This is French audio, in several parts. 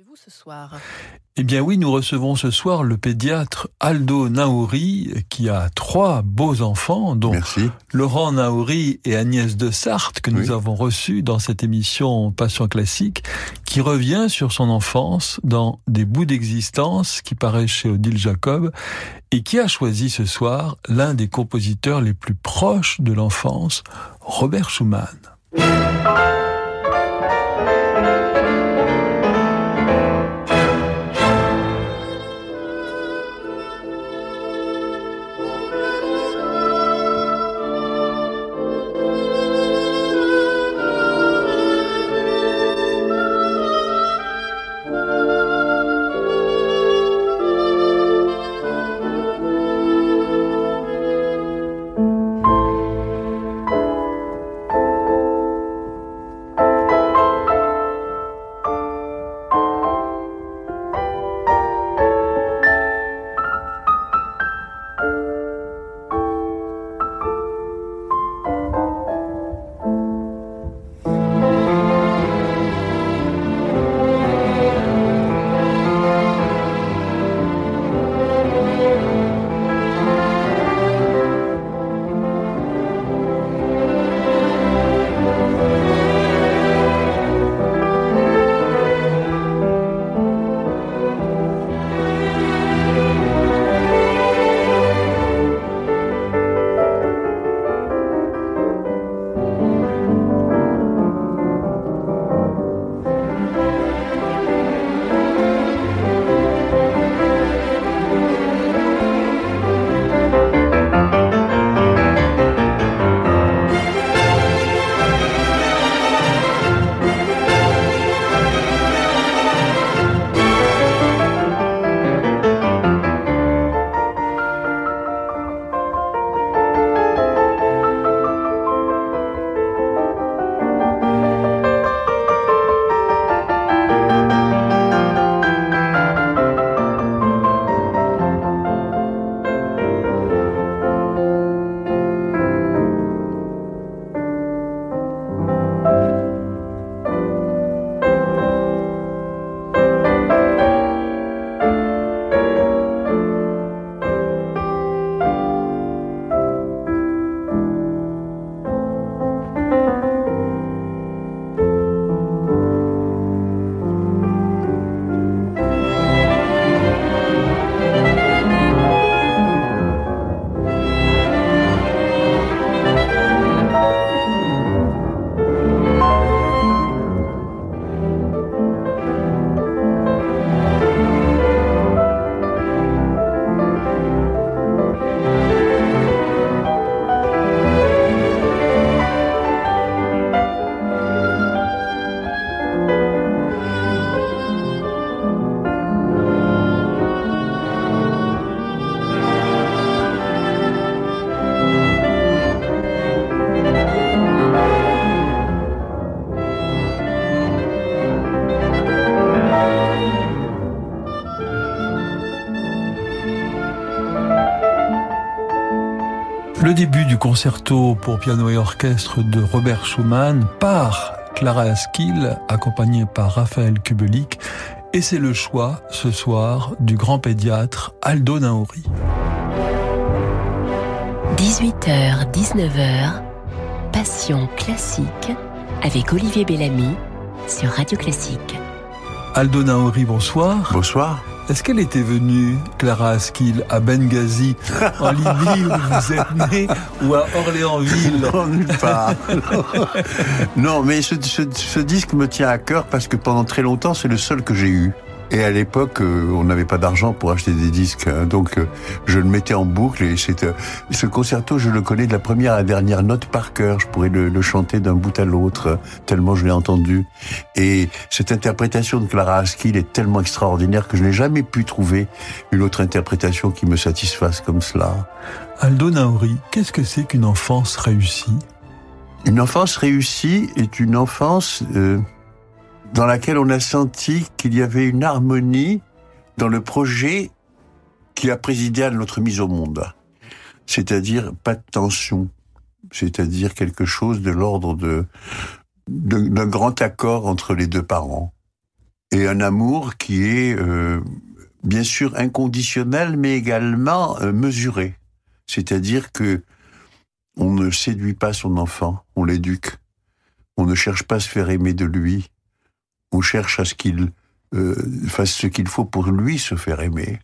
recevez-vous ce soir Eh bien oui, nous recevons ce soir le pédiatre Aldo Naouri qui a trois beaux enfants, dont Merci. Laurent Naouri et Agnès de Sarthe que nous avons reçus dans cette émission Passion classique, qui revient sur son enfance dans Des bouts d'existence qui paraît chez Odile Jacob et qui a choisi ce soir l'un des compositeurs les plus proches de l'enfance, Robert Schumann. Concerto pour piano et orchestre de Robert Schumann par Clara Askill, accompagnée par Raphaël Kubelik, et c'est le choix ce soir du grand pédiatre Aldo Naori. 18h, 19h, Passion classique avec Olivier Bellamy sur Radio Classique. Aldo Naori, bonsoir. Bonsoir. Est-ce qu'elle était venue, Clara Askill, à Benghazi, en Libye où vous êtes né, ou à Orléansville? Non, nulle part. non, mais ce, ce- ce disque me tient à cœur parce que pendant très longtemps, c'est le seul que j'ai eu. Et à l'époque, euh, on n'avait pas d'argent pour acheter des disques, hein, donc euh, je le mettais en boucle. Et c'était ce concerto, je le connais de la première à la dernière note par cœur. Je pourrais le, le chanter d'un bout à l'autre euh, tellement je l'ai entendu. Et cette interprétation de Clara Askill est tellement extraordinaire que je n'ai jamais pu trouver une autre interprétation qui me satisfasse comme cela. Aldo Naori, qu'est-ce que c'est qu'une enfance réussie? Une enfance réussie est une enfance euh, dans laquelle on a senti qu'il y avait une harmonie dans le projet qui a présidé à notre mise au monde. C'est-à-dire pas de tension, c'est-à-dire quelque chose de l'ordre de d'un grand accord entre les deux parents. et un amour qui est euh, bien sûr inconditionnel, mais également euh, mesuré. C'est-à-dire que on ne séduit pas son enfant, on l'éduque. On ne cherche pas à se faire aimer de lui. On cherche à ce qu'il euh, fasse ce qu'il faut pour lui se faire aimer.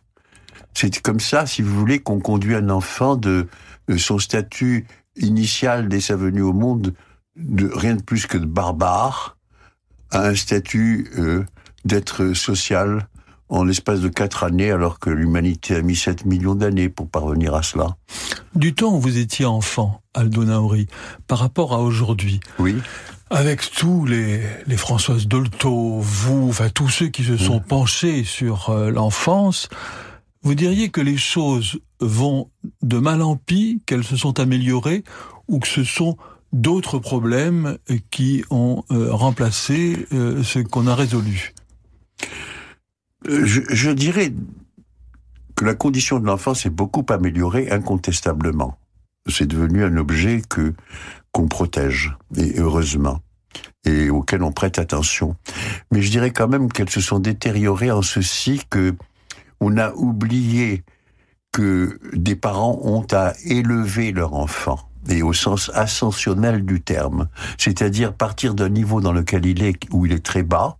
C'est comme ça, si vous voulez, qu'on conduit un enfant de, son statut initial dès sa venue au monde, de rien de plus que de barbare, à un statut euh, d'être social en l'espace de quatre années, alors que l'humanité a mis 7 millions d'années pour parvenir à cela. Du temps où vous étiez enfant, Aldo Naori, par rapport à aujourd'hui, oui. Avec tous les, les Françoise Dolto, vous, enfin tous ceux qui se sont penchés sur euh, l'enfance, vous diriez que les choses vont de mal en pis, qu'elles se sont améliorées, ou que ce sont d'autres problèmes qui ont euh, remplacé euh, ce qu'on a résolu? Je, je, dirais que la condition de l'enfant s'est beaucoup améliorée incontestablement. C'est devenu un objet que qu'on protège et heureusement et auquel on prête attention. Mais je dirais quand même qu'elles se sont détériorées en ceci que on a oublié que des parents ont à élever leur enfant et au sens ascensionnel du terme, c'est-à-dire partir d'un niveau dans lequel il est, où il est très bas,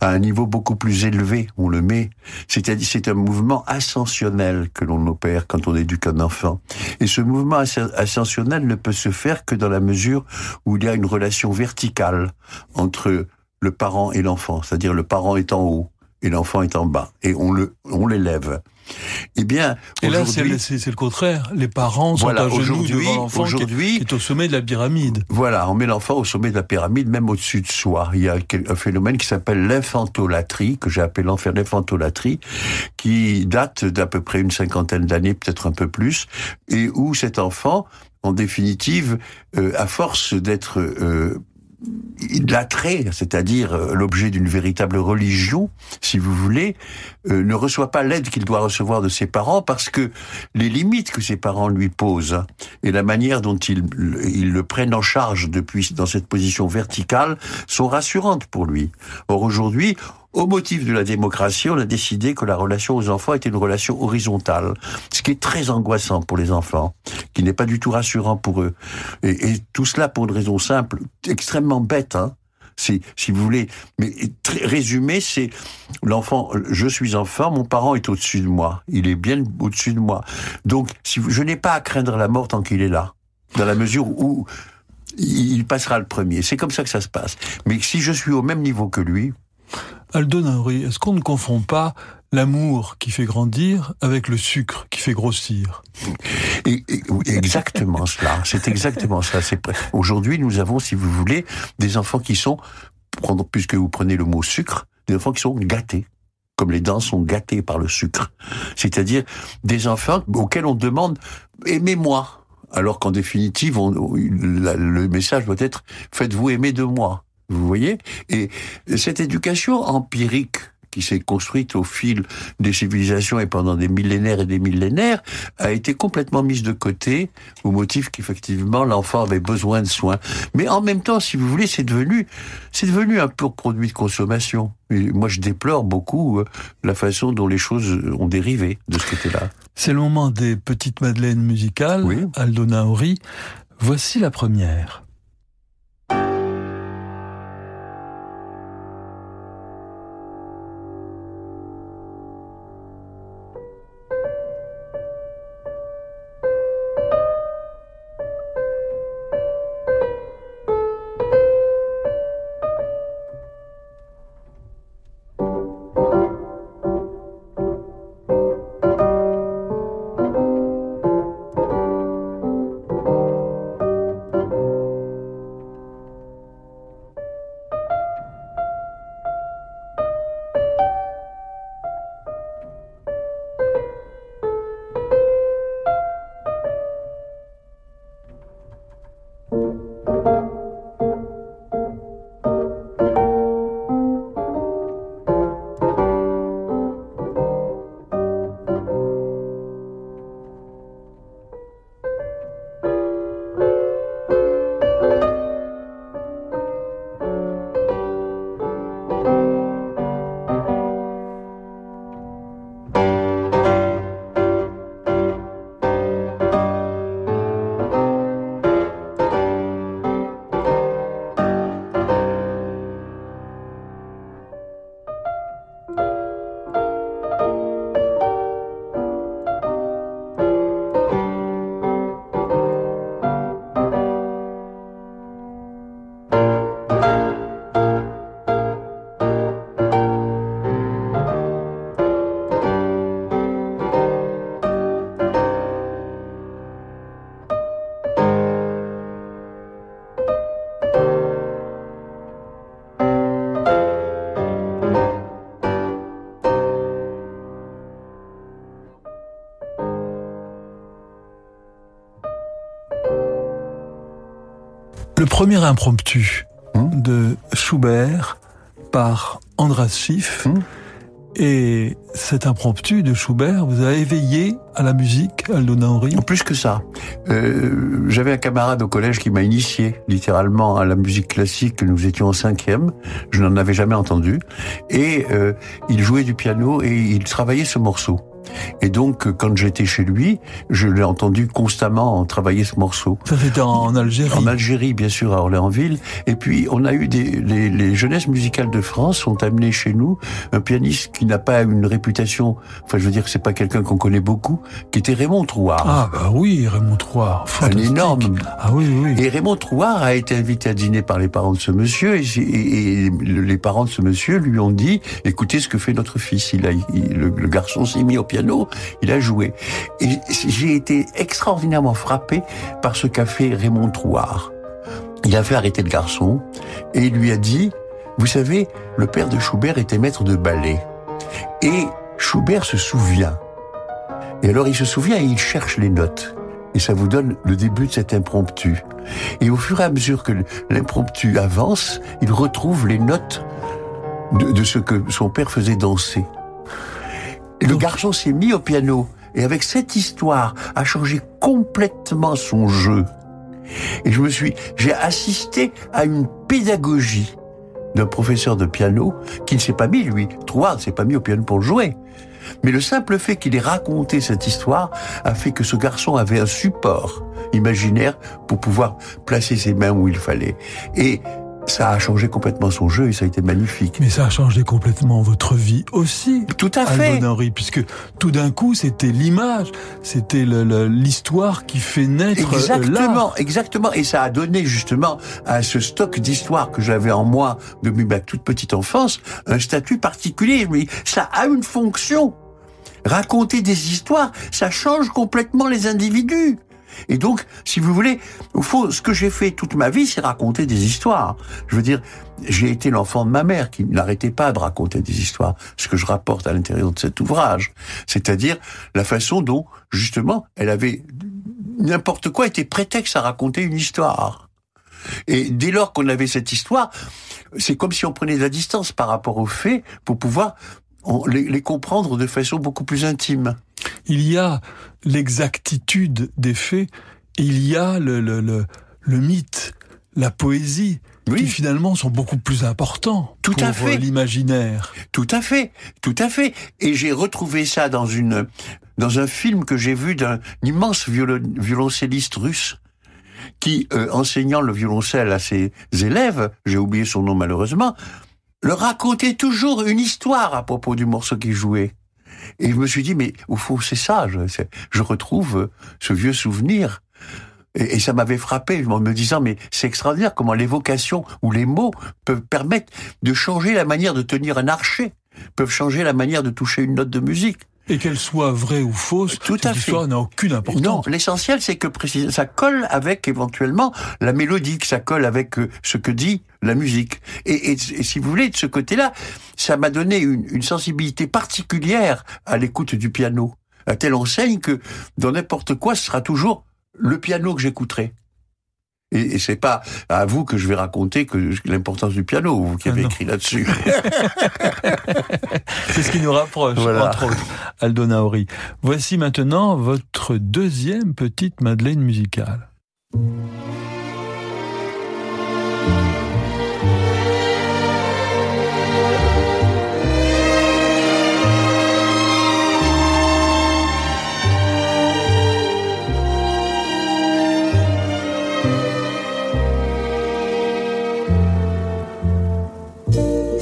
à un niveau beaucoup plus élevé, on le met. C'est-à-dire, c'est un mouvement ascensionnel que l'on opère quand on éduque un enfant. Et ce mouvement ascensionnel ne peut se faire que dans la mesure où il y a une relation verticale entre le parent et l'enfant, c'est-à-dire le parent est en haut et l'enfant est en bas, et on le, on l'élève. Eh bien, et là, c'est le, contraire. Les parents sont à genoux devant l'enfant qui, qui, est au sommet de la pyramide. Voilà, on met l'enfant au sommet de la pyramide, même au-dessus de soi. Il y a un phénomène qui s'appelle l'infantolatrie, que j'ai appelé l'enfer l'infantolatrie, qui date d'à peu près une cinquantaine d'années, peut-être un peu plus, et où cet enfant, en définitive, euh, à force d'être euh, l'attrait, c'est-à-dire euh, l'objet d'une véritable religion, si vous voulez, euh, ne reçoit pas l'aide qu'il doit recevoir de ses parents parce que les limites que ses parents lui posent hein, et la manière dont ils, ils le prennent en charge depuis dans cette position verticale sont rassurantes pour lui. Or aujourd'hui, au motif de la démocratie, on a décidé que la relation aux enfants était une relation horizontale, ce qui est très angoissant pour les enfants, qui n'est pas du tout rassurant pour eux. Et, tout cela pour une raison simple, extrêmement bête, hein. C'est, si vous voulez, mais résumé, c'est l'enfant. Je suis enfant, mon parent est au-dessus de moi. Il est bien au-dessus de moi. Donc, si je n'ai pas à craindre la mort tant qu'il est là, dans la mesure où il passera le premier. C'est comme ça que ça se passe. Mais si je suis au même niveau que lui, Aldo Nauri, est-ce qu'on ne confond pas l'amour qui fait grandir avec le sucre qui fait grossir? Et, Exactement cela. C'est exactement ça. Aujourd'hui, nous avons, si vous voulez, des enfants qui sont, puisque vous prenez le mot sucre, des enfants qui sont gâtés comme les dents sont gâtées par le sucre. C'est-à-dire des enfants auxquels on demande aimez-moi, alors qu'en définitive, le message doit être faites-vous aimer de moi. Vous voyez Et cette éducation empirique qui s'est construite au fil des civilisations et pendant des millénaires et des millénaires, a été complètement mise de côté au motif qu'effectivement l'enfant avait besoin de soins. Mais en même temps, si vous voulez, c'est devenu, c'est devenu un pur produit de consommation. Et moi, je déplore beaucoup euh, la façon dont les choses ont dérivé de ce côté-là. C'est le moment des petites madeleines musicales, oui. Aldo Naori. Voici la première. Premier impromptu hmm? de Schubert par Andras Schiff. Hmm? Et cet impromptu de Schubert vous a éveillé à la musique, Aldona Henry Plus que ça. Euh, J'avais un camarade au collège qui m'a initié littéralement à la musique classique. Nous étions en cinquième. Je n'en avais jamais entendu. Et euh, il jouait du piano et il travaillait ce morceau. Et donc, quand j'étais chez lui, je l'ai entendu constamment travailler ce morceau. Ça, c'était en Algérie En Algérie, bien sûr, à Orléansville. Et puis, on a eu des... Les, les jeunesses musicales de France ont amené chez nous un pianiste qui n'a pas une réputation... Enfin, je veux dire, c'est pas quelqu'un qu'on connaît beaucoup, qui était Raymond Trouard. Ah, bah oui, Raymond Trouard. Un énorme. Ah oui, oui. Et Raymond Trouard a été invité à dîner par les parents de ce monsieur, et, et, les parents de ce monsieur lui ont dit, écoutez ce que fait notre fils. Il a, le, le garçon s'est mis au piano il a joué. Et j'ai été extraordinairement frappé par ce qu'a fait Raymond Trouard. Il a fait arrêter le garçon et il lui a dit, vous savez, le père de Schubert était maître de ballet. Et Schubert se souvient. Et alors il se souvient et il cherche les notes. Et ça vous donne le début de cet impromptu. Et au fur et à mesure que l'impromptu avance, il retrouve les notes de, de, ce que son père faisait danser. Et le garçon s'est mis au piano et avec cette histoire a changé complètement son jeu. Et je me suis, j'ai assisté à une pédagogie d'un professeur de piano qui ne s'est pas mis, lui, Trouard ne s'est pas mis au piano pour jouer. Mais le simple fait qu'il ait raconté cette histoire a fait que ce garçon avait un support imaginaire pour pouvoir placer ses mains où il fallait. Et ça a changé complètement son jeu et ça a été magnifique. Mais ça a changé complètement votre vie aussi. Tout à fait. Henry, puisque tout d'un coup, c'était l'image, c'était l'histoire qui fait naître euh, Exactement, exactement. Et ça a donné justement à ce stock d'histoires que j'avais en moi depuis ma toute petite enfance un statut particulier. Mais ça a une fonction. Raconter des histoires, ça change complètement les individus. Et donc, si vous voulez, au fond, ce que j'ai fait toute ma vie, c'est raconter des histoires. Je veux dire, j'ai été l'enfant de ma mère qui n'arrêtait pas de raconter des histoires, ce que je rapporte à l'intérieur de cet ouvrage. C'est-à-dire la façon dont, justement, elle avait n'importe quoi était prétexte à raconter une histoire. Et dès lors qu'on avait cette histoire, c'est comme si on prenait de la distance par rapport aux faits pour pouvoir les comprendre de façon beaucoup plus intime il y a l'exactitude des faits, il y a le, le, le, mythe, la poésie, qui finalement sont beaucoup plus importants tout pour à fait. l'imaginaire. Tout à fait, tout à fait. Et j'ai retrouvé ça dans une dans un film que j'ai vu d'un immense violoncelliste russe qui, euh, enseignant le violoncelle à ses élèves, j'ai oublié son nom malheureusement, leur racontait toujours une histoire à propos du morceau qu'il jouait. Et je me suis dit, mais au fond, c'est ça. Je, retrouve ce vieux souvenir. Et, ça m'avait frappé en me disant, mais c'est extraordinaire comment l'évocation ou les mots peuvent permettre de changer la manière de tenir un archet, peuvent changer la manière de toucher une note de musique. Et qu'elle soit vraie ou fausse, Tout cette histoire n'a aucune importance. Non, l'essentiel c'est que ça colle avec éventuellement la mélodie, que ça colle avec euh, ce que dit la musique. Et, et, si vous voulez, de ce côté-là, ça m'a donné une, une sensibilité particulière à l'écoute du piano, à telle enseigne que dans n'importe quoi, ce sera toujours le piano que j'écouterai. Et, c'est pas à vous que je vais raconter que l'importance du piano, vous qui avez ah écrit là-dessus. c'est ce qui nous rapproche, entre autres, Aldo Naori. Voici maintenant votre deuxième petite Madeleine musicale.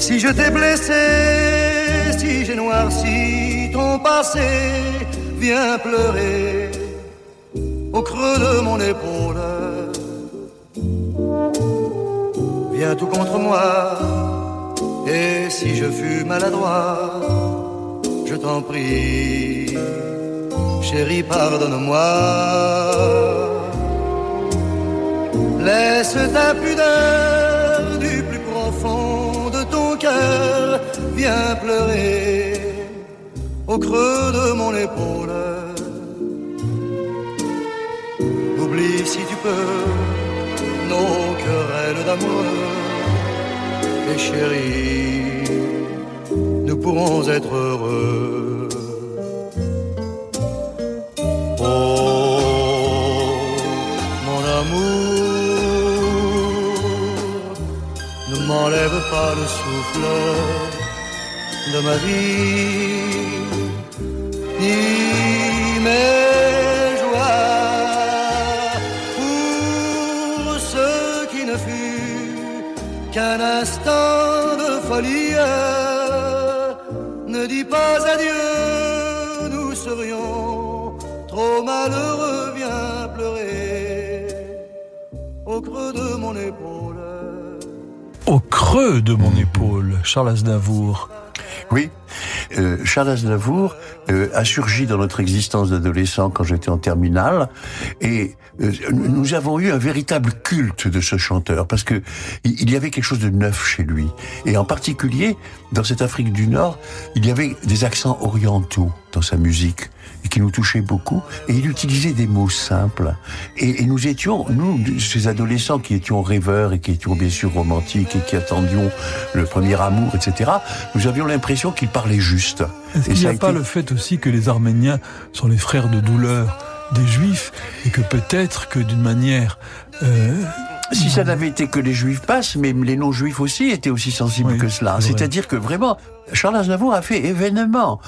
Si je t'ai blessé, si j'ai noirci ton passé, viens pleurer au creux de mon épaule. Viens tout contre moi, et si je fus maladroit, je t'en prie, chérie, pardonne-moi. Laisse ta pudeur vient pleurer au creux de mon épaule. Oublie si tu peux nos querelles d'amour. Et chérie, nous pourrons être heureux. Oh, mon amour, ne m'enlève pas le souffle de ma vie, ni mes joies pour ce qui ne fut qu'un instant de folie. Ne dis pas adieu, nous serions trop malheureux, viens pleurer au creux de mon épaule. Au creux de mon épaule, Charles Aznavour. Oui, euh, Charles Aznavour euh, a surgi dans notre existence d'adolescent quand j'étais en terminale, et euh, nous avons eu un véritable culte de ce chanteur parce que il y avait quelque chose de neuf chez lui, et en particulier dans cette Afrique du Nord, il y avait des accents orientaux dans sa musique et qui nous touchaient beaucoup. Et il utilisait des mots simples. Et, et, nous étions, nous, ces adolescents qui étions rêveurs et qui étions bien sûr romantiques et qui attendions le premier amour, etc., nous avions l'impression qu'il parlait juste. Est-ce qu'il n'y a, été... pas le fait aussi que les Arméniens sont les frères de douleur des Juifs et que peut-être que d'une manière... Euh, si ça n'avait été que les juifs passent, mais les non-juifs aussi étaient aussi sensibles Oui, que cela. vrai. C'est-à-dire que vraiment, Charles Aznavour a fait événement.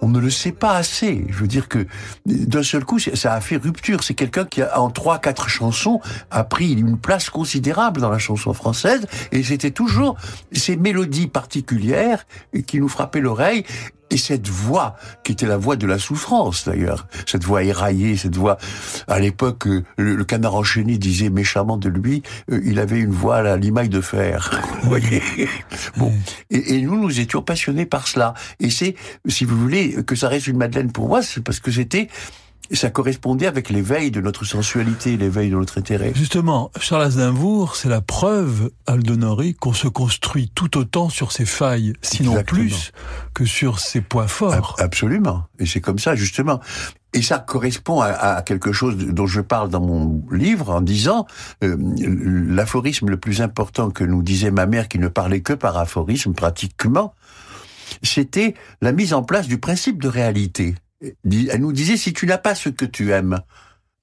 On ne le sait pas assez. Je veux dire que d'un seul coup, ça a fait rupture. C'est quelqu'un qui, en trois, quatre chansons, a pris une place considérable dans la chanson française. Et c'était toujours ces mélodies particulières qui nous frappaient l'oreille. Et cette voix, qui était la voix de la souffrance d'ailleurs, cette voix éraillée, cette voix, à l'époque, euh, le, le, canard enchaîné disait méchamment de lui, euh, il avait une voix à limaille de fer. Vous voyez Bon, et, et, nous, nous étions passionnés par cela. Et c'est, si vous voulez, que ça reste une Madeleine pour moi, c'est parce que c'était ça correspondait avec l'éveil de notre sensualité, l'éveil de notre intérêt. Justement, Charles Aznavour, c'est la preuve, Aldonori, qu'on se construit tout autant sur ses failles, sinon Exactement. plus, que sur ses points forts. Absolument. Et c'est comme ça, justement. Et ça correspond à, à, quelque chose dont je parle dans mon livre en disant euh, l'aphorisme le plus important que nous disait ma mère, qui ne parlait que par aphorisme pratiquement, c'était la mise en place du principe de réalité. Elle nous disait, si tu n'as pas ce que tu aimes,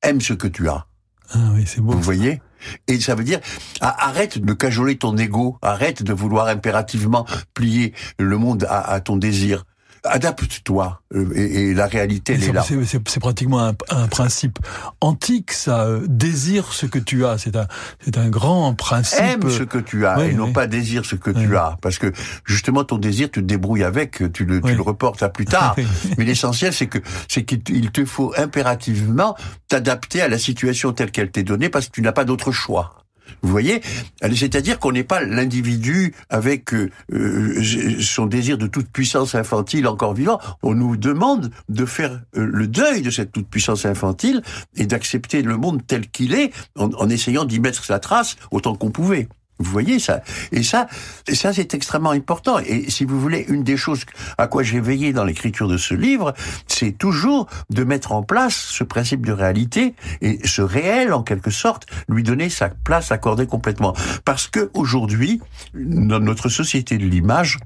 aime ce que tu as. Ah oui, c'est beau. Vous voyez? Et ça veut dire, arrête de cajoler ton ego, arrête de vouloir impérativement plier le monde à, à ton désir adapte-toi euh, et, et, la réalité elle est là. C'est pratiquement un, un, principe antique, ça. Euh, désire ce que tu as, c'est un, c'est un grand principe. Aime ce que tu as et non pas désire ce que tu as, parce que justement ton désir, tu te débrouilles avec, tu le, tu le reportes à plus tard. Mais l'essentiel, c'est que c'est qu'il te faut impérativement t'adapter à la situation telle qu'elle t'est donnée, parce que tu n'as pas d'autre choix. Vous voyez C'est-à-dire qu'on n'est pas l'individu avec euh, son désir de toute puissance infantile encore vivant. On nous demande de faire euh, le deuil de cette toute puissance infantile et d'accepter le monde tel qu'il est en essayant d'y mettre sa trace autant qu'on pouvait. Vous voyez ça Et ça, ça c'est extrêmement important. Et si vous voulez, une des choses à quoi j'ai veillé dans l'écriture de ce livre, c'est toujours de mettre en place ce principe de réalité et ce réel, en quelque sorte, lui donner sa place accordée complètement. Parce que aujourd'hui, dans notre société de l'image,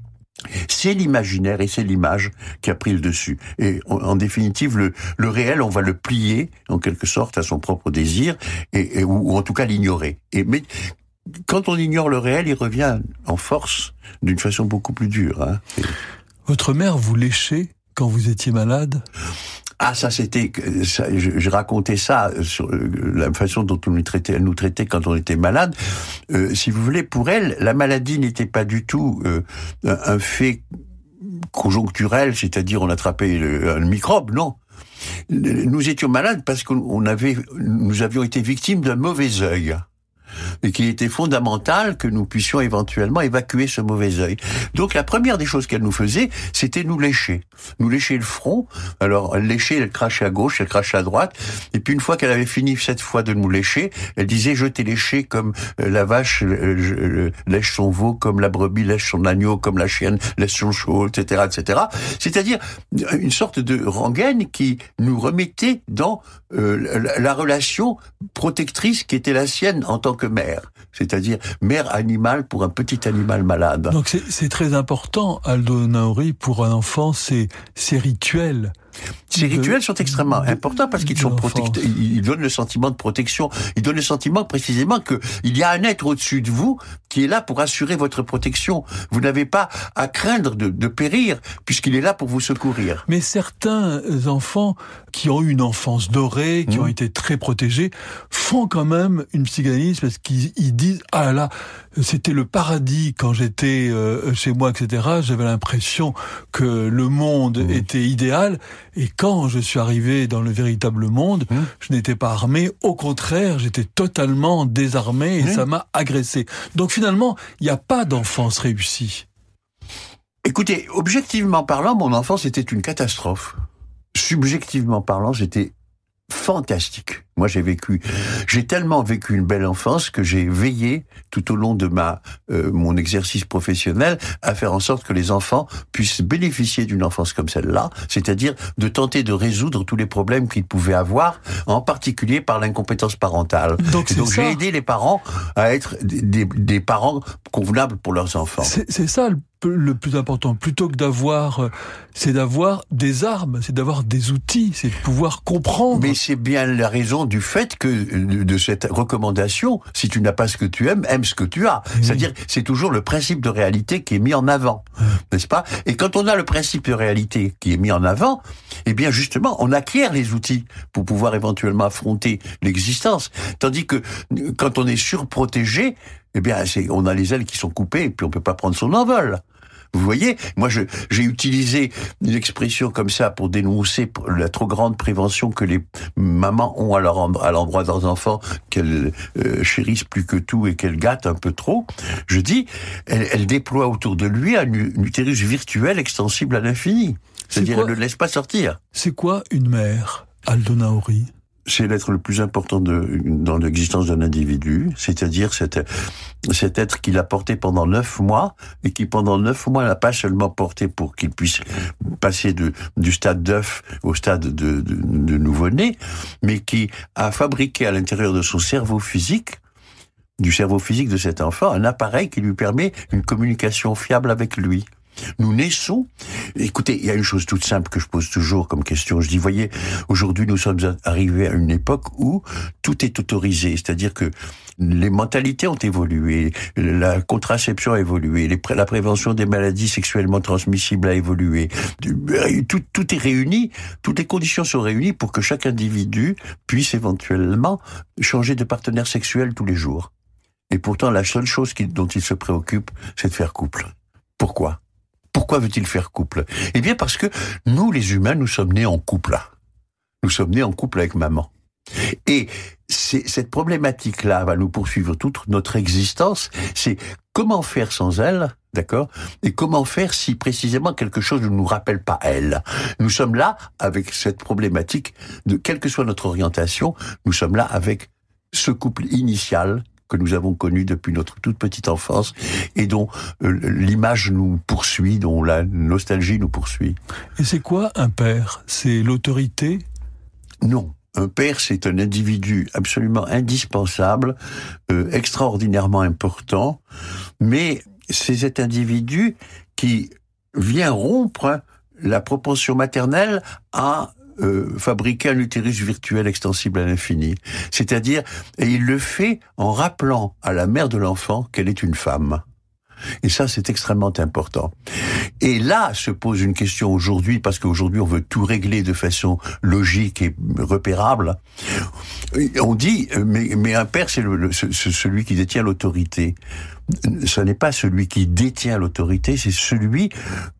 c'est l'imaginaire et c'est l'image qui a pris le dessus. Et en, définitive, le, réel, on va le plier en quelque sorte à son propre désir, et, ou, en tout cas l'ignorer. Quand on ignore le réel, il revient en force d'une façon beaucoup plus dure. Hein. Votre mère vous léchait quand vous étiez malade? Ah, ça c'était, je, je, racontais ça sur la façon dont on nous traitait, elle nous traitait quand on était malade. Euh, si vous voulez, pour elle, la maladie n'était pas du tout euh, un fait conjoncturel, c'est-à-dire on attrapait le, un microbe, non. Nous étions malades parce qu'on avait, nous avions été victimes d'un mauvais œil et qu'il était fondamental que nous puissions éventuellement évacuer ce mauvais œil. Donc la première des choses qu'elle nous faisait, c'était nous lécher. Nous lécher le front. Alors elle léchait, elle crachait à gauche, elle crachait à droite. Et puis une fois qu'elle avait fini cette fois de nous lécher, elle disait je t'ai léché comme la vache lèche son veau, comme la brebis lèche son agneau, comme la chienne lèche son chevaux, etc., etc. C'est-à-dire une sorte de rengaine qui nous remettait dans euh, la relation protectrice qui était la sienne en tant que mère. mère, c'est-à-dire mère animale pour un petit animal malade. Donc c'est très important, Aldo Naori, pour un enfant, c'est rituels. Ces rituels sont extrêmement importants parce qu'ils sont protecteurs, ils donnent le sentiment de protection, ils donnent le sentiment précisément que il y a un être au-dessus de vous qui est là pour assurer votre protection. Vous n'avez pas à craindre de, de périr puisqu'il est là pour vous secourir. Mais certains enfants qui ont eu une enfance dorée, qui ont mmh. été très protégés, font quand même une psychanalyse parce qu'ils disent ah là c'était le paradis quand j'étais euh, chez moi, etc. J'avais l'impression que le monde mmh. était idéal. Et quand je suis arrivé dans le véritable monde, mmh. je n'étais pas armé. Au contraire, j'étais totalement désarmé et mmh. ça m'a agressé. Donc finalement, il n'y a pas d'enfance réussie. Écoutez, objectivement parlant, mon enfance était une catastrophe. Subjectivement parlant, j'étais fantastique. Moi, j'ai vécu, j'ai tellement vécu une belle enfance que j'ai veillé tout au long de ma euh, mon exercice professionnel à faire en sorte que les enfants puissent bénéficier d'une enfance comme celle-là, c'est-à-dire de tenter de résoudre tous les problèmes qu'ils pouvaient avoir, en particulier par l'incompétence parentale. Donc, donc j'ai aidé les parents à être des, des parents convenables pour leurs enfants. C'est ça le le plus important, plutôt que d'avoir, euh, c'est d'avoir des armes, c'est d'avoir des outils, c'est de pouvoir comprendre. Mais c'est bien la raison du fait que de cette recommandation, si tu n'as pas ce que tu aimes, aime ce que tu as. C'est-à-dire, c'est toujours le principe de réalité qui est mis en avant, n'est-ce pas? Et quand on a le principe de réalité qui est mis en avant, eh bien justement, on acquiert les outils pour pouvoir éventuellement affronter l'existence. Tandis que quand on est surprotégé, eh bien, on a les ailes qui sont coupées et puis on peut pas prendre son envol. Vous voyez, moi j'ai utilisé une expression comme ça pour dénoncer la trop grande prévention que les mamans ont à l'endroit de leurs enfants, qu'elles euh, chérissent plus que tout et qu'elles gâtent un peu trop. Je dis, elles, elles déploient autour de lui un, utérus virtuel extensible à l'infini. C'est-à-dire, elle ne le laisse pas sortir. C'est quoi une mère, Aldo Naori c'est l'être le plus important de, dans l'existence d'un individu, c'est-à-dire cet, cet être qu'il a porté pendant neuf mois et qui pendant neuf mois n'a pas seulement porté pour qu'il puisse passer du stade d'œuf au stade de, de, de nouveau-né, mais qui a fabriqué à l'intérieur de son cerveau physique du cerveau physique de cet enfant un appareil qui lui permet une communication fiable avec lui. Nous naissons. Écoutez, il y a une chose toute simple que je pose toujours comme question. Je dis, voyez, aujourd'hui nous sommes arrivés à une époque où tout est autorisé, c'est-à-dire que les mentalités ont évolué, la contraception a évolué, la prévention des maladies sexuellement transmissibles a évolué. Tout, est réuni, toutes les conditions sont réunies pour que chaque individu puisse éventuellement changer de partenaire sexuel tous les jours. Et pourtant, la seule chose dont il se préoccupe, c'est de faire couple. Pourquoi? Pourquoi veut-il faire couple? Eh bien parce que nous, les humains, nous sommes nés en couple. Nous sommes nés en couple avec maman. Et cette problématique-là va nous poursuivre toute notre existence. C'est comment faire sans elle, d'accord? Et comment faire si précisément quelque chose ne nous rappelle pas elle? Nous sommes là avec cette problématique de quelle que soit notre orientation, nous sommes là avec ce couple initial que nous avons connu depuis notre toute petite enfance et dont euh, l'image nous poursuit, dont la nostalgie nous poursuit. Et c'est quoi un père? C'est l'autorité? Non. Un père, c'est un individu absolument indispensable, euh, extraordinairement important, mais c'est cet individu qui vient rompre la propension maternelle à euh, fabriquer un utérus virtuel extensible à l'infini. C'est-à-dire, et il le fait en rappelant à la mère de l'enfant qu'elle est une femme. Et ça, c'est extrêmement important. Et là se pose une question aujourd'hui, parce qu'aujourd'hui, on veut tout régler de façon logique et repérable. On dit, mais, mais un père, c'est celui qui détient l'autorité. Ce n'est pas celui qui détient l'autorité, c'est celui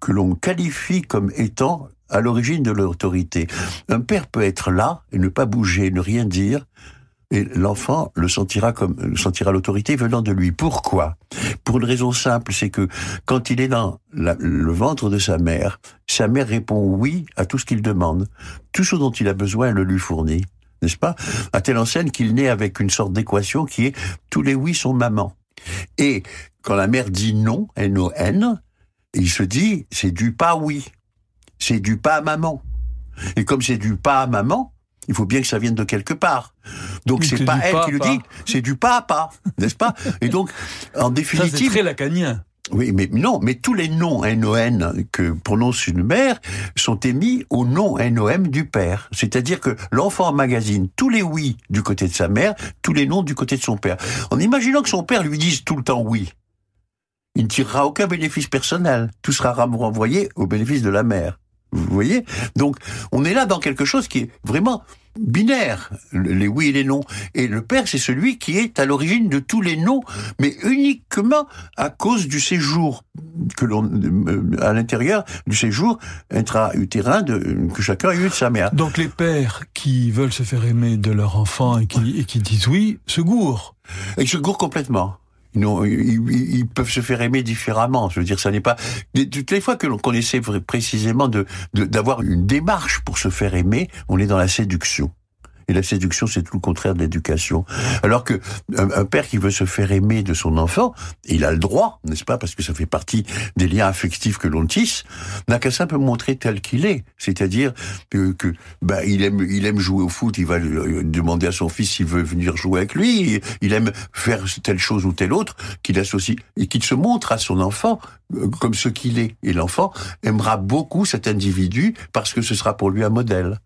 que l'on qualifie comme étant à l'origine de l'autorité. Un père peut être là et ne pas bouger, ne rien dire, et l'enfant le sentira comme sentira l'autorité venant de lui. Pourquoi? Pour une raison simple, c'est que quand il est dans le ventre de sa mère, sa mère répond oui à tout ce qu'il demande. Tout ce dont il a besoin, elle le lui fournit. N'est-ce pas? À telle enseigne qu'il naît avec une sorte d'équation qui est tous les oui sont maman. Et quand la mère dit non, N-O-N, il se dit c'est du pas oui c'est du pas à maman. Et comme c'est du pas à maman, il faut bien que ça vienne de quelque part. Donc c'est pas elle qui le dit, c'est du papa, n'est-ce pas? Et donc, en définitive, c'est très lacanien. Oui, mais non, mais tous les noms NON que prononce une mère sont émis au nom NOM du père. C'est-à-dire que l'enfant magazine tous les oui du côté de sa mère, tous les noms du côté de son père. En imaginant que son père lui dise tout le temps oui, il ne tirera aucun bénéfice personnel. Tout sera renvoyé au bénéfice de la mère. Vous voyez Donc, on est là dans quelque chose qui est vraiment binaire, les oui et les non. Et le père, c'est celui qui est à l'origine de tous les non, mais uniquement à cause du séjour que l'on, euh, à l'intérieur du séjour intra-utérin de, que chacun a eu de sa mère. Donc les pères qui veulent se faire aimer de leur enfant et qui, et qui disent oui, se gourrent. Et se gourrent complètement. Ils, peuvent se faire aimer différemment. Je veux dire, ça n'est pas toutes les fois que l'on essaie précisément de d'avoir une démarche pour se faire aimer, on est dans la séduction. Et la séduction, c'est tout le contraire de l'éducation. Alors que un, père qui veut se faire aimer de son enfant, il a le droit, n'est-ce pas, parce que ça fait partie des liens affectifs que l'on tisse, n'a qu'à peu montrer tel qu'il est. C'est-à-dire que, que bah, il aime, il aime jouer au foot, il va demander à son fils s'il veut venir jouer avec lui. Il aime faire telle chose ou telle autre qu'il associe et qu'il se montre à son enfant euh, comme ce qu'il est. Et l'enfant aimera beaucoup cet individu parce que ce sera pour lui un modèle.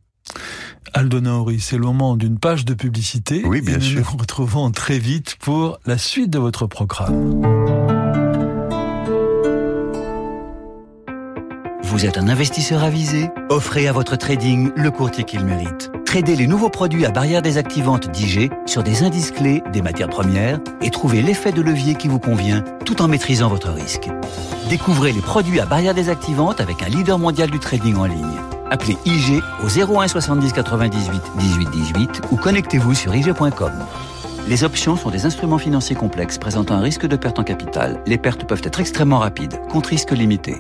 Aldo Naori, c'est le moment d'une page de publicité. Oui, bien et sûr. Nous nous retrouvons très vite pour la suite de votre programme. Vous êtes un investisseur avisé? Offrez à votre trading le courtier qu'il mérite. Tradez les nouveaux produits à barrière désactivante d'IG sur des indices clés, des matières premières et trouvez l'effet de levier qui vous convient tout en maîtrisant votre risque. Découvrez les produits à barrière désactivante avec un leader mondial du trading en ligne. Appelez IG au 01 70 98 18 18 ou connectez-vous sur IG.com. Les options sont des instruments financiers complexes présentant un risque de perte en capital. Les pertes peuvent être extrêmement rapides, contre risque limité.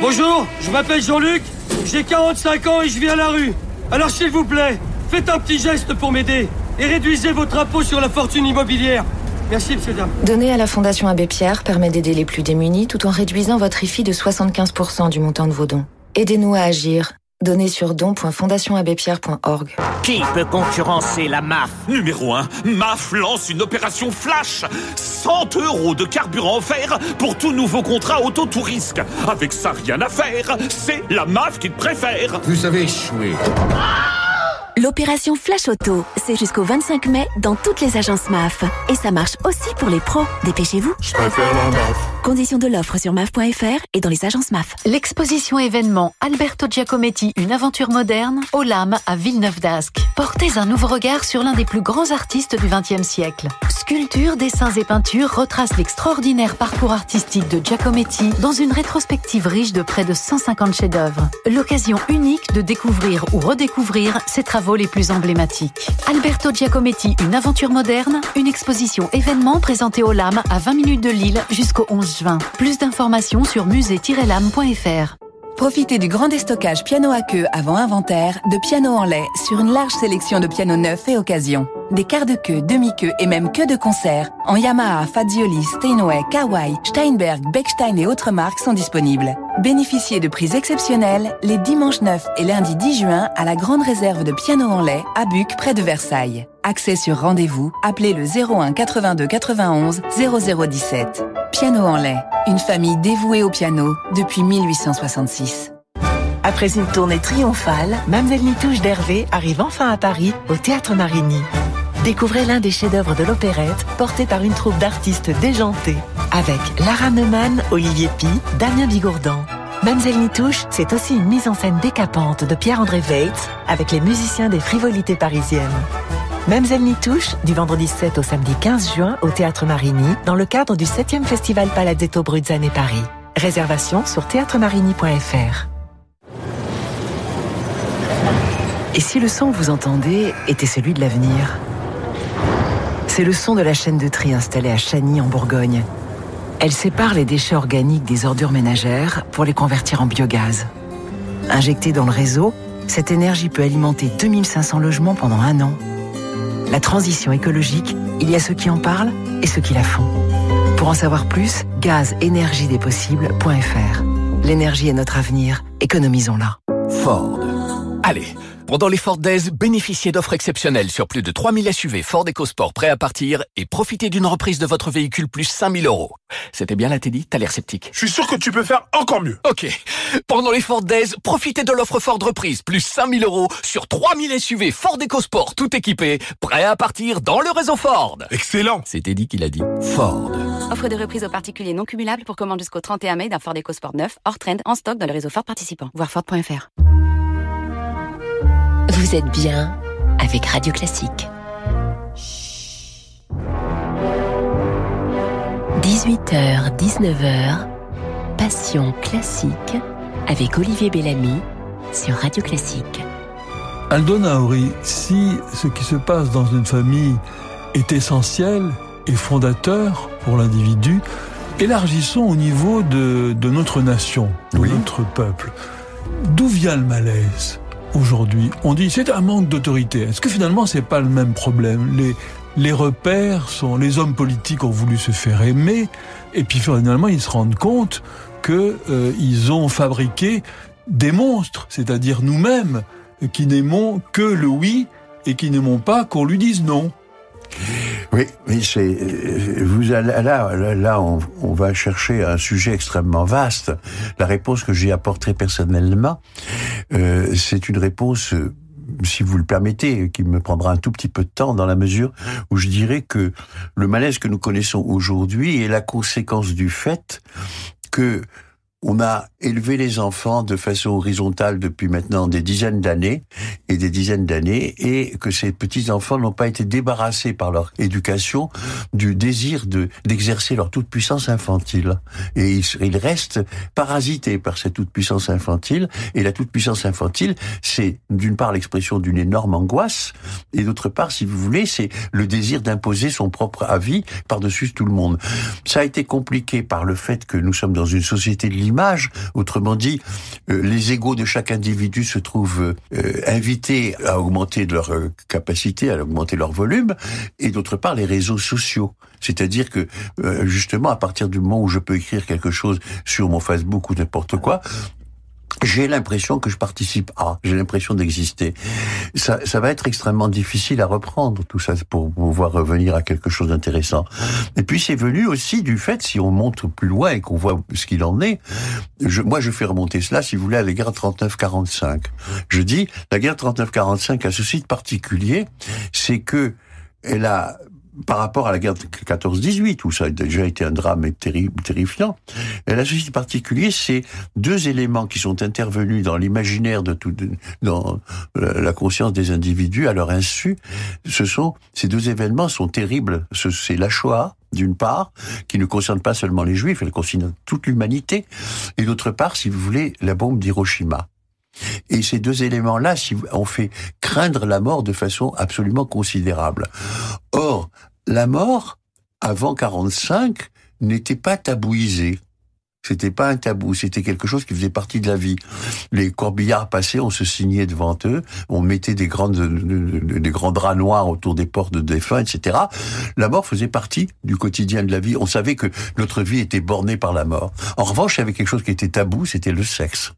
Bonjour, je m'appelle Jean-Luc, j'ai 45 ans et je vis à la rue. Alors s'il vous plaît, faites un petit geste pour m'aider et réduisez votre impôt sur la fortune immobilière. Merci, monsieur dame. Donner à la Fondation Abbé Pierre permet d'aider les plus démunis tout en réduisant votre IFI de 75% du montant de vos dons. Aidez-nous à agir. Donnez sur don.fondationabbépierre.org. Qui peut concurrencer la MAF? Numéro 1, MAF lance une opération flash 100 euros de carburant offert pour tout nouveau contrat auto risque. Avec ça, rien à faire. C'est la MAF qui te préfère. Vous avez échoué. L'opération Flash Auto, c'est jusqu'au 25 mai dans toutes les agences MAF. Et ça marche aussi pour les pros. Dépêchez-vous. Je préfère la MAF. Conditions de l'offre sur MAF.fr et dans les agences MAF. L'exposition événement Alberto Giacometti, une aventure moderne, au LAM à Villeneuve d'Ascq. Portez un nouveau regard sur l'un des plus grands artistes du XXe siècle. Sculptures, dessins et peintures retracent l'extraordinaire parcours artistique de Giacometti dans une rétrospective riche de près de 150 chefs-d'œuvre. L'occasion unique de découvrir ou redécouvrir ses travaux les plus emblématiques. Alberto Giacometti, une aventure moderne, une exposition événement présentée au LAM à 20 minutes de Lille jusqu'au 11 Plus d'informations sur musée-lam.fr. Profitez du grand déstockage piano à queue avant inventaire de piano en lait sur une large sélection de pianos neufs et occasions. Des quarts de queue, demi-queue et même queue de concert en Yamaha, Fazioli, Steinway, Kawai, Steinberg, Bechstein et autres marques sont disponibles. Bénéficiez de prix exceptionnels les dimanches 9 et lundi 10 juin à la grande réserve de piano en lait à Buc près de Versailles. Accès sur rendez-vous, appelez le 01 82 91 0017. Piano en lait, une famille dévouée au piano depuis 1866. Après une tournée triomphale, Mamselle Nitouche d'Hervé arrive enfin à Paris, au Théâtre Marigny. Découvrez l'un des chefs-d'œuvre de l'opérette, porté par une troupe d'artistes déjantés, avec Lara Neumann, Olivier Pi, Damien Bigourdan. Mamselle Nitouche, c'est aussi une mise en scène décapante de Pierre-André Weitz, avec les musiciens des frivolités parisiennes. Mamselle Nitouche, du vendredi 7 au samedi 15 juin au Théâtre Marigny, dans le cadre du 7e Festival Palazzetto Bruzzane Paris. Réservation sur théâtremarini.fr. Et si le son que vous entendez était celui de l'avenir? C'est le son de la chaîne de tri installée à Chagny en Bourgogne. Elle sépare les déchets organiques des ordures ménagères pour les convertir en biogaz. Injectée dans le réseau, cette énergie peut alimenter 2500 logements pendant un an. La transition écologique, il y a ceux qui en parlent et ceux qui la font. Pour en savoir plus, gazénergiedespossibles.fr. L'énergie est notre avenir, économisons-la. Ford. Allez, pendant les Ford Days, bénéficiez d'offres exceptionnelles sur plus de 3000 SUV Ford EcoSport prêts à partir et profitez d'une reprise de votre véhicule plus 5000 euros. C'était bien là, Teddy T'as l'air sceptique. Je suis sûr que tu peux faire encore mieux. Ok. Pendant les Ford Days, profitez de l'offre Ford reprise plus 5000 euros sur 3000 SUV Ford EcoSport tout équipés, prêts à partir dans le réseau Ford. Excellent. C'est Teddy qui l'a dit. Ford. Offre de reprise aux particuliers non cumulable pour commande jusqu'au 31 mai d'un Ford EcoSport 9 hors trend en stock dans le réseau Ford participant. Voir Ford.fr. Vous êtes bien avec Radio Classique. 18h, 19h, Passion classique avec Olivier Bellamy sur Radio Classique. Aldo Naori, si ce qui se passe dans une famille est essentiel et fondateur pour l'individu, élargissons au niveau de, de notre nation, de notre peuple. D'où vient le malaise? Aujourd'hui On dit c'est un manque d'autorité. Est-ce que finalement c'est pas le même problème? Les les repères sont les hommes politiques ont voulu se faire aimer et puis finalement ils se rendent compte que euh, ils ont fabriqué des monstres, c'est-à-dire nous-mêmes qui n'aimons que le oui et qui n'aimons pas qu'on lui dise non. Oui, mais c'est vous là là, on, va chercher un sujet extrêmement vaste. La réponse que j'ai apportée personnellement, euh, c'est une réponse si vous le permettez, qui me prendra un tout petit peu de temps dans la mesure où je dirais que le malaise que nous connaissons aujourd'hui est la conséquence du fait que on a élevé les enfants de façon horizontale depuis maintenant des dizaines d'années et des dizaines d'années et que ces petits-enfants n'ont pas été débarrassés par leur éducation du désir de d'exercer leur toute-puissance infantile. Et ils, restent parasités par cette toute-puissance infantile et la toute-puissance infantile, c'est d'une part l'expression d'une énorme angoisse et d'autre part, si vous voulez, c'est le désir d'imposer son propre avis par-dessus tout le monde. Ça a été compliqué par le fait que nous sommes dans une société de l'image Autrement dit, euh, les égaux de chaque individu se trouvent euh, invités à augmenter leur euh, capacité, à augmenter leur volume, et d'autre part les réseaux sociaux. C'est-à-dire que justement, à partir du moment où je peux écrire quelque chose sur mon Facebook ou n'importe quoi, j'ai l'impression que je participe à, j'ai l'impression d'exister. Ça, ça va être extrêmement difficile à reprendre tout ça pour pouvoir revenir à quelque chose d'intéressant. Et puis c'est venu aussi du fait, si on monte plus loin et qu'on voit ce qu'il en est, je, moi je fais remonter cela, si vous voulez, à la guerre 39-45. Je dis, la guerre 39-45 a ceci de particulier, c'est que elle a par rapport à la guerre de 14-18, où ça a déjà été un drame terrible, terrifiant, la société particulier, c'est deux éléments qui sont intervenus dans l'imaginaire de tout, dans la conscience des individus à leur insu. Ce sont, ces deux événements sont terribles. C'est la Shoah, d'une part, qui ne concerne pas seulement les Juifs, elle concerne toute l'humanité, et d'autre part, si vous voulez, la bombe d'Hiroshima. Et ces deux éléments-là ont fait craindre la mort de façon absolument considérable. Or, la mort, avant 45, n'était pas tabouisée. C'était pas un tabou, c'était quelque chose qui faisait partie de la vie. Les corbillards passaient, on se signait devant eux, on mettait des grandes, des grands draps noirs autour des portes de défunts, etc. La mort faisait partie du quotidien de la vie. On savait que notre vie était bornée par la mort. En revanche, il y avait quelque chose qui était tabou, c'était le sexe.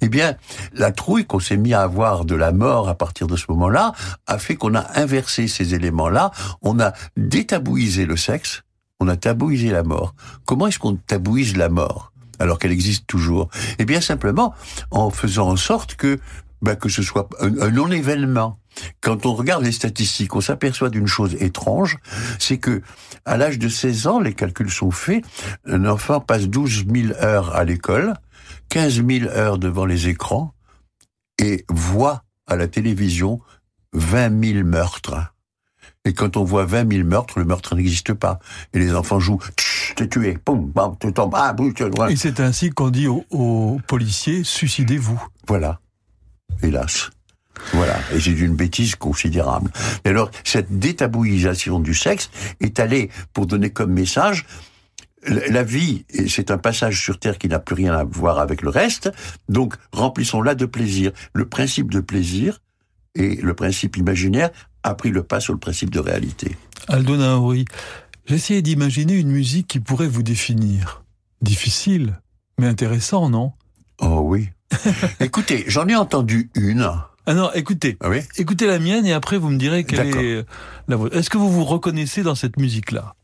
Eh bien, la trouille qu'on s'est mis à avoir de la mort à partir de ce moment-là a fait qu'on a inversé ces éléments-là. On a détabouisé le sexe, on a tabouisé la mort. Comment est-ce qu'on tabouise la mort alors qu'elle existe toujours? Eh bien, simplement en faisant en sorte que ben, que ce soit un, un non-événement. Quand on regarde les statistiques, on s'aperçoit d'une chose étrange, c'est que à l'âge de 16 ans, les calculs sont faits, un enfant passe 12 000 heures à l'école, 15 000 heures devant les écrans et voit à la télévision 20 000 meurtres. Et quand on voit 20 000 meurtres, le meurtre n'existe pas. Et les enfants jouent, t'es tué, boum, bam, tu tombes, ah, Et c'est ainsi qu'on dit aux, aux policiers, suicidez-vous. Voilà. Hélas. Voilà, et c'est une bêtise considérable. Et alors, cette détabouisation du sexe est allée pour donner comme message la vie, c'est un passage sur Terre qui n'a plus rien à voir avec le reste, donc remplissons-la de plaisir. Le principe de plaisir et le principe imaginaire a pris le pas sur le principe de réalité. Aldo Naori, j'essayais d'imaginer une musique qui pourrait vous définir. Difficile, mais intéressant, non? Oh oui. Écoutez, j'en ai entendu une. Ah non, écoutez. Ah oui? Écoutez la mienne et après vous me direz quelle est la vôtre. Est-ce que vous vous reconnaissez dans cette musique-là?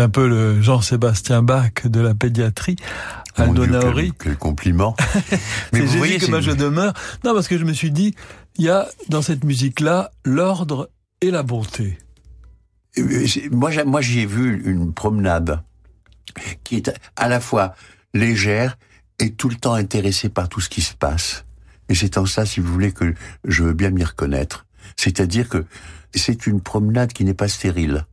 Un peu le Jean-Sébastien Bach de la pédiatrie. Aldo Mon Dieu, Naori. Quel, quel compliment. C'est vous voyez, que moi je demeure. Non, parce que je me suis dit, il y a dans cette musique-là l'ordre et la bonté. Euh, Moi, moi, j'y ai vu une promenade qui est à la fois légère et tout le temps intéressée par tout ce qui se passe. Et c'est en ça, si vous voulez, que je veux bien m'y reconnaître. C'est-à-dire que c'est une promenade qui n'est pas stérile.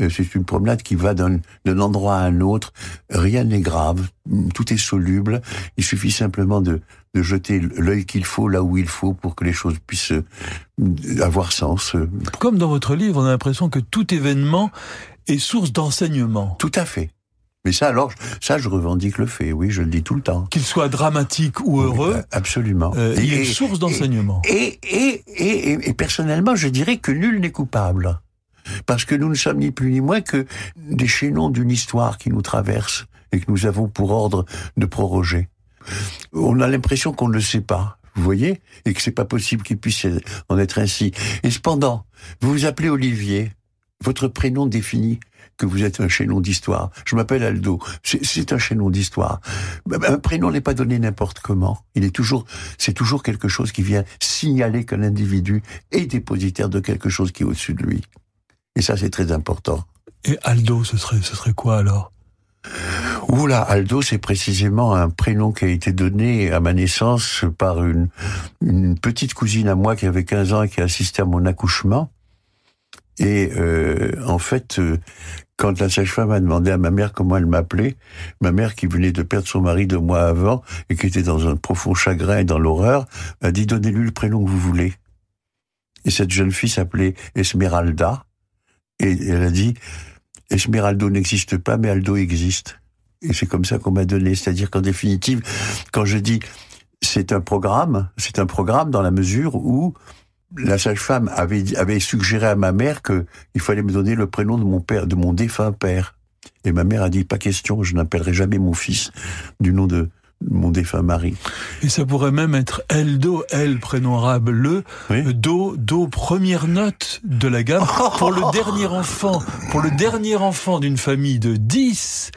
Euh, C'est une promenade qui va d'un endroit à un autre. Rien n'est grave, tout est soluble. Il suffit simplement de, de jeter l'œil qu'il faut là où il faut pour que les choses puissent euh, avoir sens. Comme dans votre livre, on a l'impression que tout événement est source d'enseignement. Tout à fait. Mais ça, alors, ça, je revendique le fait, oui, je le dis tout le temps. Qu'il soit dramatique ou heureux, Absolument. euh, il est source d'enseignement. Et, et, et, et, et personnellement, je dirais que nul n'est coupable. Parce que nous ne sommes ni plus ni moins que des chaînons d'une histoire qui nous traverse et que nous avons pour ordre de proroger. On a l'impression qu'on ne le sait pas, vous voyez, et que c'est pas possible qu'il puisse en être ainsi. Et cependant, vous vous appelez Olivier. Votre prénom définit que vous êtes un chaînon d'histoire. Je m'appelle Aldo. C'est un chaînon d'histoire. Un prénom n'est pas donné n'importe comment. Il est toujours, c'est toujours quelque chose qui vient signaler qu'un individu est dépositaire de quelque chose qui est au-dessus de lui. Et ça, c'est très important. Et Aldo, ce serait, ce serait quoi alors? Oula, Aldo, c'est précisément un prénom qui a été donné à ma naissance par une, une petite cousine à moi qui avait 15 ans et qui a assisté à mon accouchement. Et euh, en fait, euh, quand la sage-femme a demandé à ma mère comment elle m'appelait, ma mère qui venait de perdre son mari deux mois avant et qui était dans un profond chagrin et dans l'horreur, a dit donnez-lui le prénom que vous voulez. Et cette jeune fille s'appelait Esmeralda. Et elle a dit Esmeraldo n'existe pas, mais Aldo existe. Et c'est comme ça qu'on m'a donné. C'est-à-dire qu'en définitive, quand je dis c'est un programme, c'est un programme dans la mesure où la sage-femme avait, avait suggéré à ma mère que il fallait me donner le prénom de mon père, de mon défunt père. Et ma mère a dit pas question, je n'appellerai jamais mon fils du nom de mon défunt mari. Et ça pourrait même être El, prénom arabe, le, Do, Do, première note de la gamme pour le dernier enfant, pour le dernier enfant d'une famille de 10.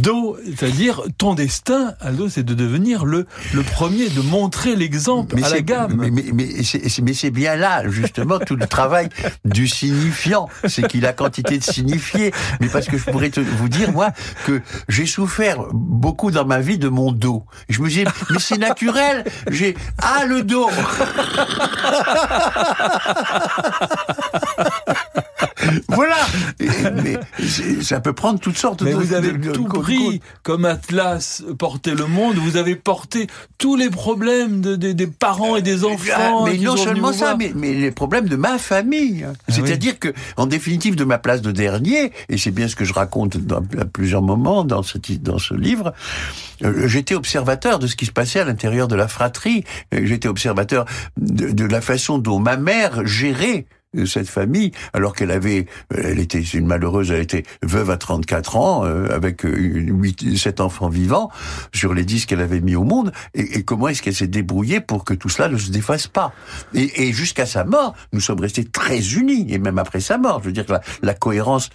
Do, c'est-à-dire ton destin, Aldo, c'est de devenir le, le premier, de montrer l'exemple à la gamme. Mais, mais, mais c'est bien là, justement, tout le travail du signifiant. C'est qu'il a quantité de signifier. Mais parce que je pourrais te, vous dire, moi, que j'ai souffert beaucoup dans ma vie de mon dos. Je me dis, mais c'est naturel, j'ai ah le dos. voilà. Mais ça peut prendre toutes sortes mais de. vous avez tout pris comme Atlas portait le monde. Vous avez porté tous les problèmes de, des parents et des enfants. Mais non seulement ça, mais, mais, les problèmes de ma famille. Ah C'est-à-dire que, en définitive, de ma place de dernier, et c'est bien ce que je raconte dans, à plusieurs moments dans ce, dans ce livre, euh, j'étais observateur de ce qui se passait à l'intérieur de la fratrie. Euh, j'étais observateur de, de la façon dont ma mère gérait cette famille, alors qu'elle avait, elle était une malheureuse, elle était veuve à 34 ans, euh, avec huit, sept enfants vivants, sur les dix qu'elle avait mis au monde, et, et comment est-ce qu'elle s'est débrouillée pour que tout cela ne se défasse pas? Et, et jusqu'à sa mort, nous sommes restés très unis, et même après sa mort, je veux dire que la, la cohérence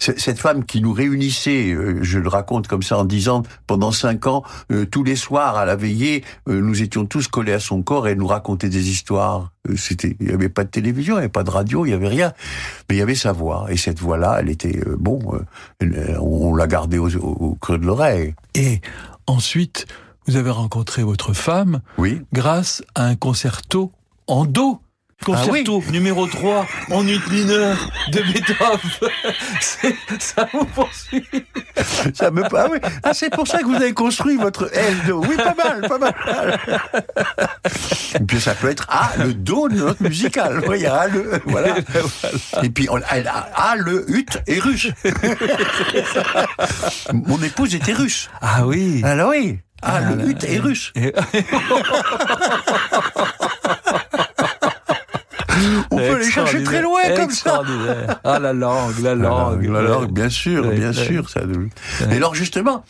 cette femme qui nous réunissait, euh, je le raconte comme ça en disant, pendant cinq ans, euh, tous les soirs à la veillée, euh, nous étions tous collés à son corps et elle nous racontait des histoires. C'était, il n'y avait pas de télévision, il n'y avait pas de radio, il n'y avait rien, mais il y avait sa voix. Et cette voix-là, elle était bon, on l'a gardée au, au creux de l'oreille. Et ensuite, vous avez rencontré votre femme, oui, grâce à un concerto en do. Concerto ah oui. numéro 3 en ut mineur de Beethoven. ça vous poursuit. Ça me ah oui. Ah, c'est pour ça que vous avez construit votre L do. Oui, pas mal, pas mal. Et puis ça peut être A, le do de notre musical. Oui, A, le, voilà. Et puis on, A, le ut et russe. Mon épouse était russe. Ah oui. Alors oui. A, ah, le ut et russe. On peut les chercher très loin comme ça. Ah, la langue, la langue. La, langue, bien sûr, bien sûr. Ça. Et alors, justement,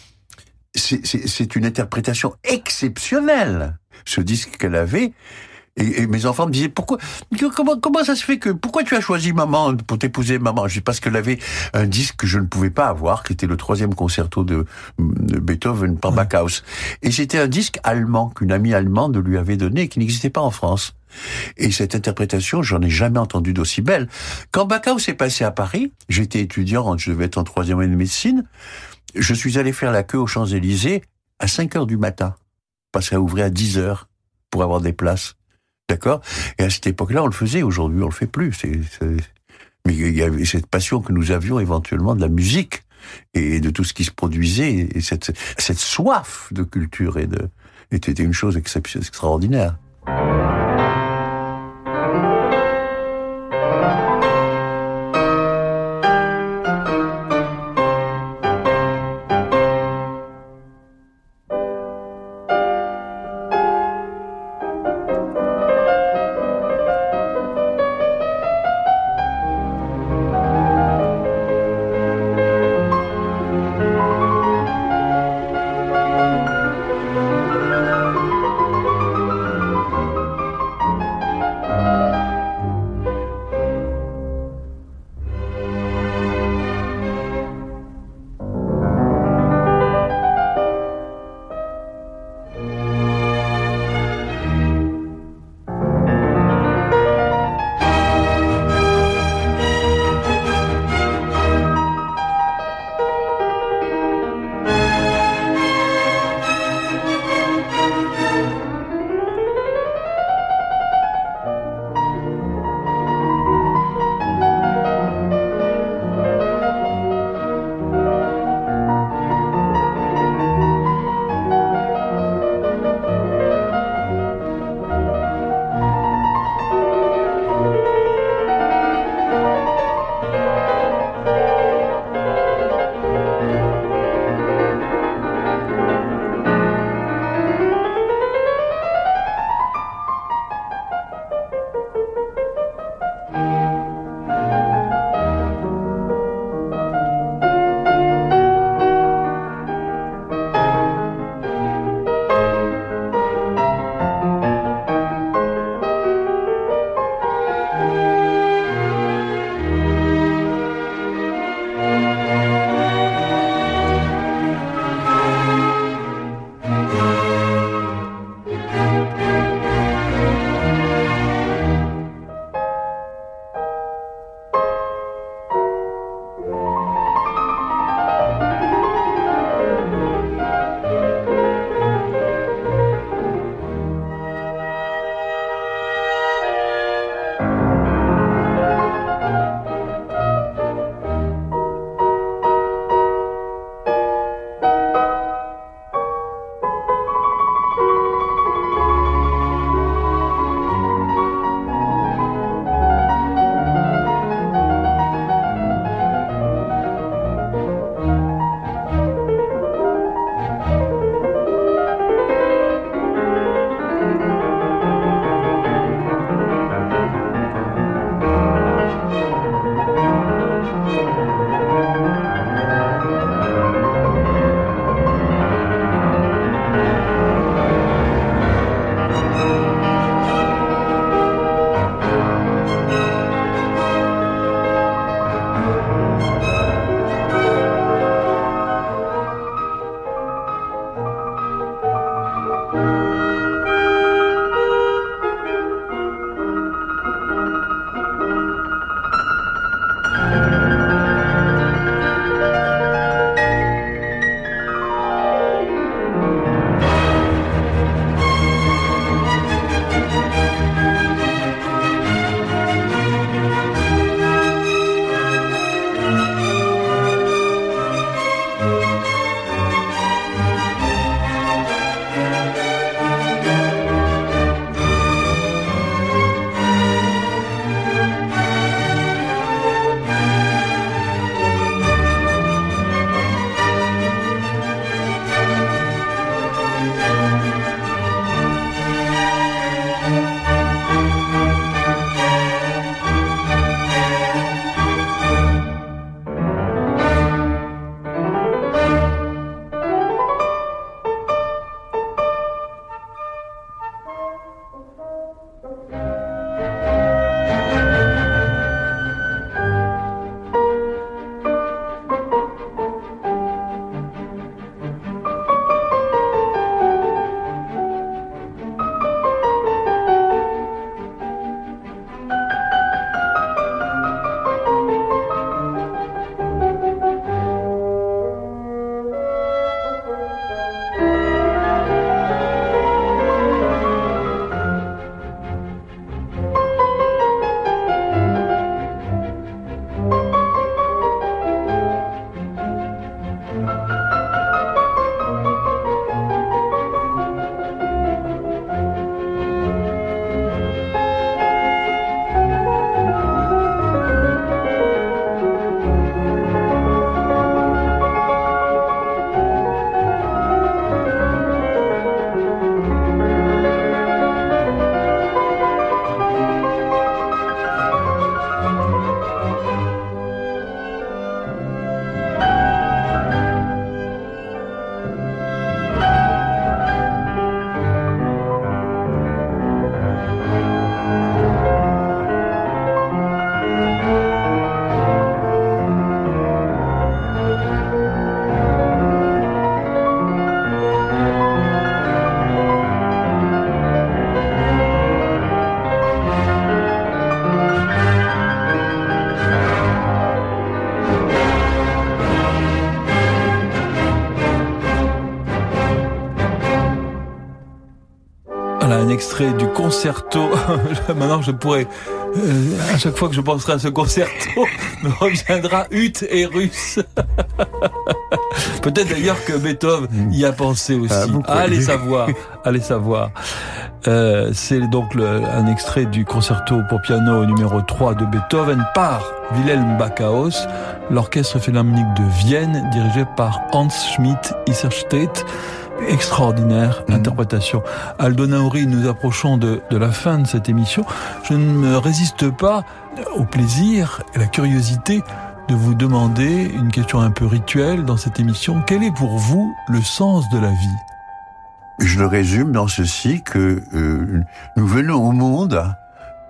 c'est une interprétation exceptionnelle, ce disque qu'elle avait. Et, et, mes enfants me disaient pourquoi comment comment ça se fait que pourquoi tu as choisi maman pour t'épouser maman? Je dis parce qu'elle avait un disque que je ne pouvais pas avoir, qui était le troisième concerto de, de Beethoven par Backhaus. Et c'était un disque allemand qu'une amie allemande lui avait donné, qui n'existait pas en France. Et cette interprétation, j'en ai jamais entendu d'aussi belle. Quand Backhaus est passé à Paris, j'étais étudiant, je devais être en troisième année de médecine, je suis allé faire la queue aux Champs-Élysées à 5 heures du matin, parce qu'elle ouvrait à 10 heures pour avoir des places. D'accord? Et à cette époque-là, on le faisait. Aujourd'hui, on le fait plus. Mais il y avait cette passion que nous avions éventuellement de la musique et de tout ce qui se produisait. Et cette, cette soif de culture et de, était une chose extraordinaire. Concerto. Maintenant, je pourrais, euh, à chaque fois que je penserai à ce concerto, me reviendra Hutte et Russe. Peut-être d'ailleurs que Beethoven y a pensé aussi. Ah, allez savoir, allez savoir. Euh, c'est donc le, un extrait du concerto pour piano numéro 3 de Beethoven par Wilhelm Backhaus, l'orchestre philharmonique de Vienne dirigé par Hans Schmidt Isserstedt extraordinaire Mhm. interprétation. Aldo Nauri, nous approchons de, de la fin de cette émission. Je ne me résiste pas au plaisir et la curiosité de vous demander une question un peu rituelle dans cette émission. Quel est pour vous le sens de la vie? Je le résume dans ceci que euh, nous venons au monde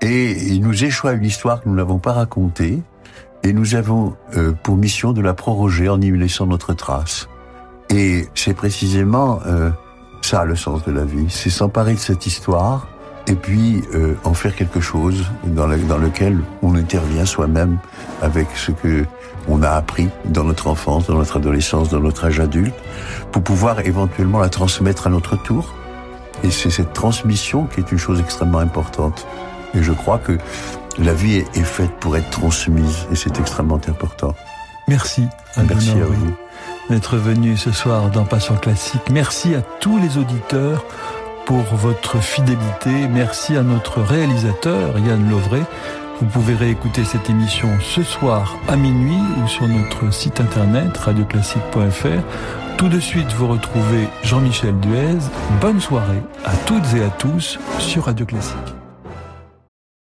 et il nous échoue une histoire que nous n'avons pas racontée et nous avons euh, pour mission de la proroger en y laissant notre trace. Et c'est précisément euh, ça le sens de la vie, c'est s'emparer de cette histoire et puis euh, en faire quelque chose dans, le- dans lequel on intervient soi-même avec ce que on a appris dans notre enfance, dans notre adolescence, dans notre âge adulte, pour pouvoir éventuellement la transmettre à notre tour. Et c'est cette transmission qui est une chose extrêmement importante. Et je crois que la vie est, est faite pour être transmise, et c'est extrêmement important. Merci. Merci à vous. D'être venu ce soir dans Passion Classique. Merci à tous les auditeurs pour votre fidélité. Merci à notre réalisateur Yann Lovray. Vous pouvez réécouter cette émission ce soir à minuit ou sur notre site internet radioclassique.fr. Tout de suite, vous retrouvez Jean-Michel Duez. Bonne soirée à toutes et à tous sur Radio Classique.